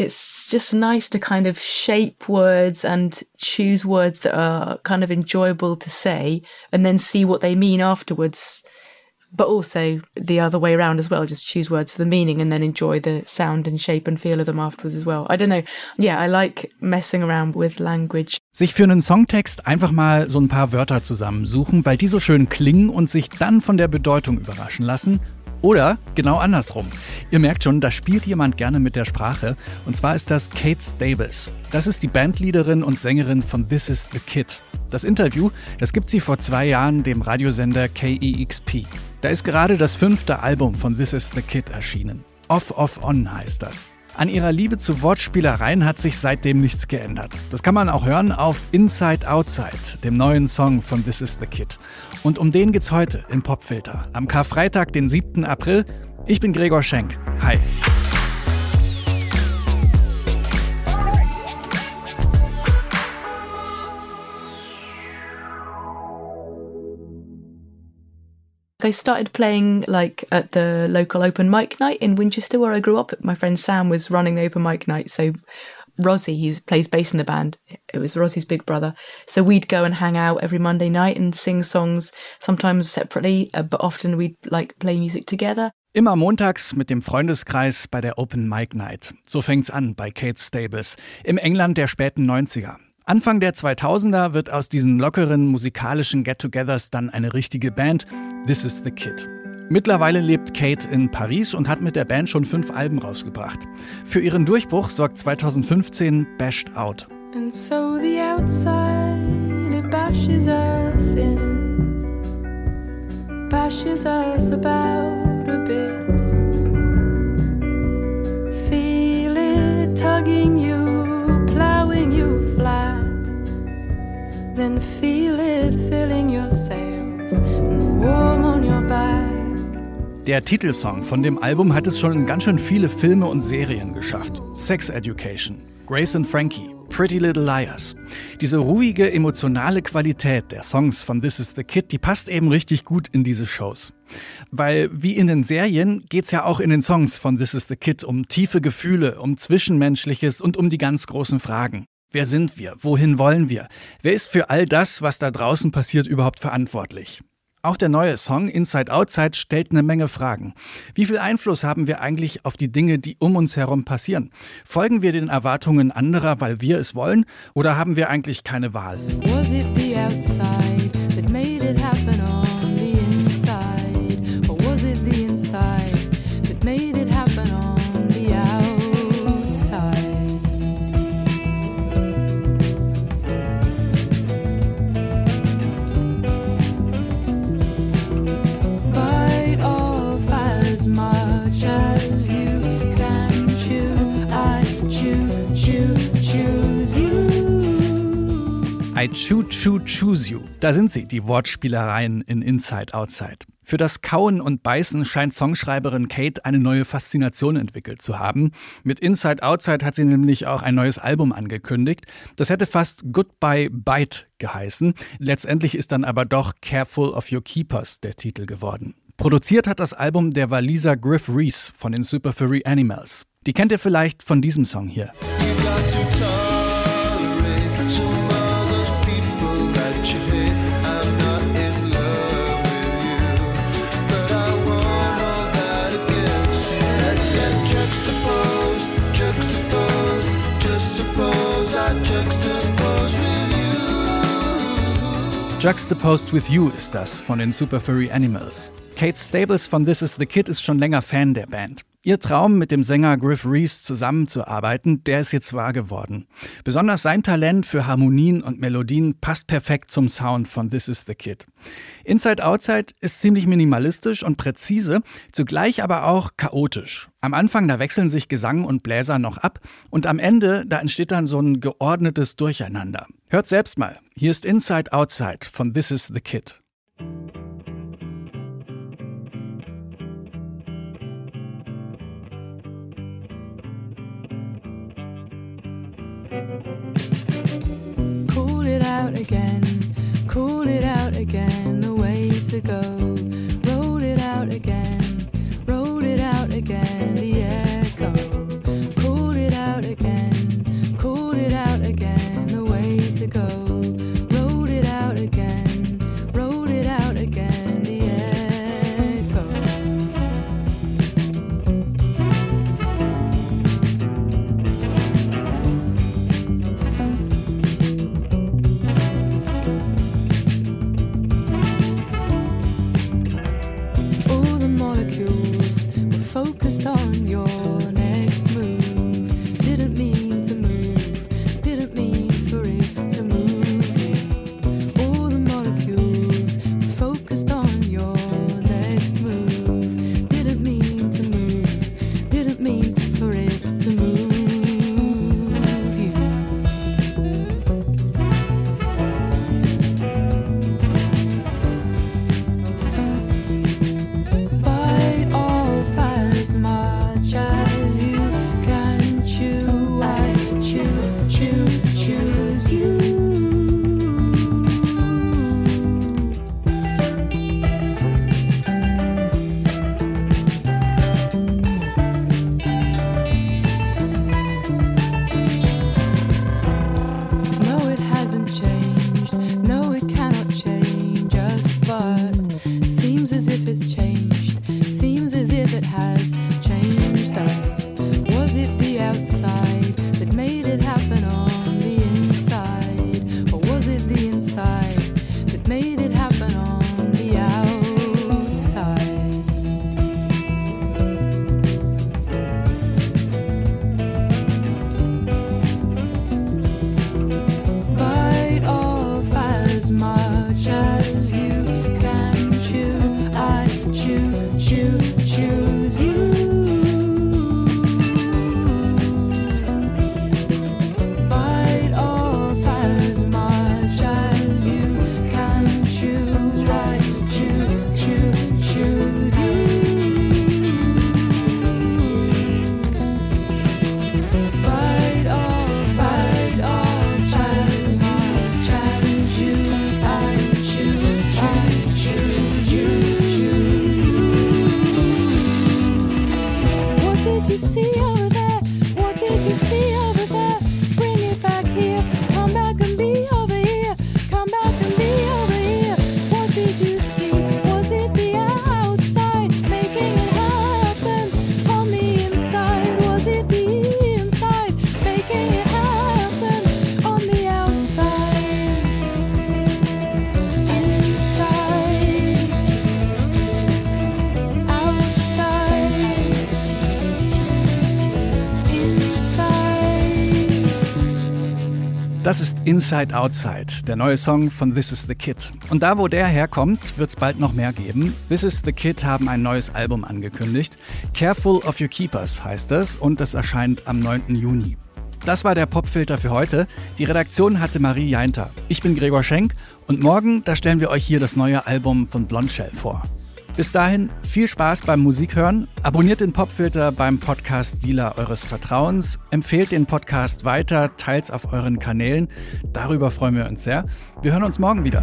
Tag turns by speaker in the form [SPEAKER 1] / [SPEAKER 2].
[SPEAKER 1] it's just nice to kind of shape words and choose words that are kind of enjoyable to say and then see what they mean afterwards but also the other way around as well. Just choose words for the meaning and then enjoy the sound and shape and feel of them afterwards as well. I don't know. Yeah, I like messing around with language.
[SPEAKER 2] Sich für einen Songtext einfach mal so ein paar Wörter zusammensuchen, weil die so schön klingen und sich dann von der Bedeutung überraschen lassen oder genau andersrum. Ihr merkt schon, da spielt jemand gerne mit der Sprache. Und zwar ist das Kate Stables. Das ist die Bandleaderin und Sängerin von This Is the Kid. Das Interview, das gibt sie vor zwei Jahren dem Radiosender KEXP. Da ist gerade das fünfte Album von This Is the Kid erschienen. Off, Off, On heißt das. An ihrer Liebe zu Wortspielereien hat sich seitdem nichts geändert. Das kann man auch hören auf Inside Outside, dem neuen Song von This Is the Kid. Und um den geht's heute im Popfilter. Am Karfreitag, den 7. April. Ich bin Gregor Schenk. Hi.
[SPEAKER 1] I started playing like at the local open mic night in Winchester where I grew up. My friend Sam was running the open mic night. So Rosie, he plays bass in the band, it was Rosie's big brother. So we'd go and hang out every Monday night and sing songs, sometimes separately, uh, but often we'd like play music together.
[SPEAKER 2] Immer montags mit dem Freundeskreis bei der Open Mic Night. So fängt's an bei Kate Stables im England der späten 90er. Anfang der 2000er wird aus diesen lockeren musikalischen Get-togethers dann eine richtige Band, This is the Kid. Mittlerweile lebt Kate in Paris und hat mit der Band schon fünf Alben rausgebracht. Für ihren Durchbruch sorgt 2015 Bashed Out. And so the outside it bashes us in Bashes us about der Titelsong von dem Album hat es schon in ganz schön viele Filme und Serien geschafft. Sex Education, Grace and Frankie, Pretty Little Liars. Diese ruhige, emotionale Qualität der Songs von This Is the Kid, die passt eben richtig gut in diese Shows. Weil wie in den Serien geht es ja auch in den Songs von This Is the Kid um tiefe Gefühle, um Zwischenmenschliches und um die ganz großen Fragen. Wer sind wir? Wohin wollen wir? Wer ist für all das, was da draußen passiert, überhaupt verantwortlich? Auch der neue Song Inside Outside stellt eine Menge Fragen. Wie viel Einfluss haben wir eigentlich auf die Dinge, die um uns herum passieren? Folgen wir den Erwartungen anderer, weil wir es wollen, oder haben wir eigentlich keine Wahl? Was it the outside that made it happen on I chew, chew, choose you. Da sind sie, die Wortspielereien in Inside Outside. Für das Kauen und Beißen scheint Songschreiberin Kate eine neue Faszination entwickelt zu haben. Mit Inside Outside hat sie nämlich auch ein neues Album angekündigt. Das hätte fast Goodbye Bite geheißen. Letztendlich ist dann aber doch Careful of Your Keepers der Titel geworden. Produziert hat das Album der Waliser Griff Reese von den Super Furry Animals. Die kennt ihr vielleicht von diesem Song hier. Juxtaposed with You ist das von den Super Furry Animals. Kate Stables von This Is the Kid ist schon länger Fan der Band. Ihr Traum, mit dem Sänger Griff Reese zusammenzuarbeiten, der ist jetzt wahr geworden. Besonders sein Talent für Harmonien und Melodien passt perfekt zum Sound von This Is the Kid. Inside Outside ist ziemlich minimalistisch und präzise, zugleich aber auch chaotisch. Am Anfang, da wechseln sich Gesang und Bläser noch ab und am Ende, da entsteht dann so ein geordnetes Durcheinander. Hört selbst mal. Hier ist Inside Outside von This Is the Kid.
[SPEAKER 3] Cool it out again, cool it out again, the way to go. Roll it out again, roll it out again. did you see over there? What did you see?
[SPEAKER 2] Das ist Inside Outside, der neue Song von This is the Kid. Und da, wo der herkommt, wird es bald noch mehr geben. This is the Kid haben ein neues Album angekündigt. Careful of Your Keepers heißt es und es erscheint am 9. Juni. Das war der Popfilter für heute. Die Redaktion hatte Marie Jainter. Ich bin Gregor Schenk und morgen, da stellen wir euch hier das neue Album von Blondshell vor. Bis dahin viel Spaß beim Musikhören. Abonniert den Popfilter beim Podcast Dealer eures Vertrauens. Empfehlt den Podcast weiter, teilt auf euren Kanälen. Darüber freuen wir uns sehr. Wir hören uns morgen wieder.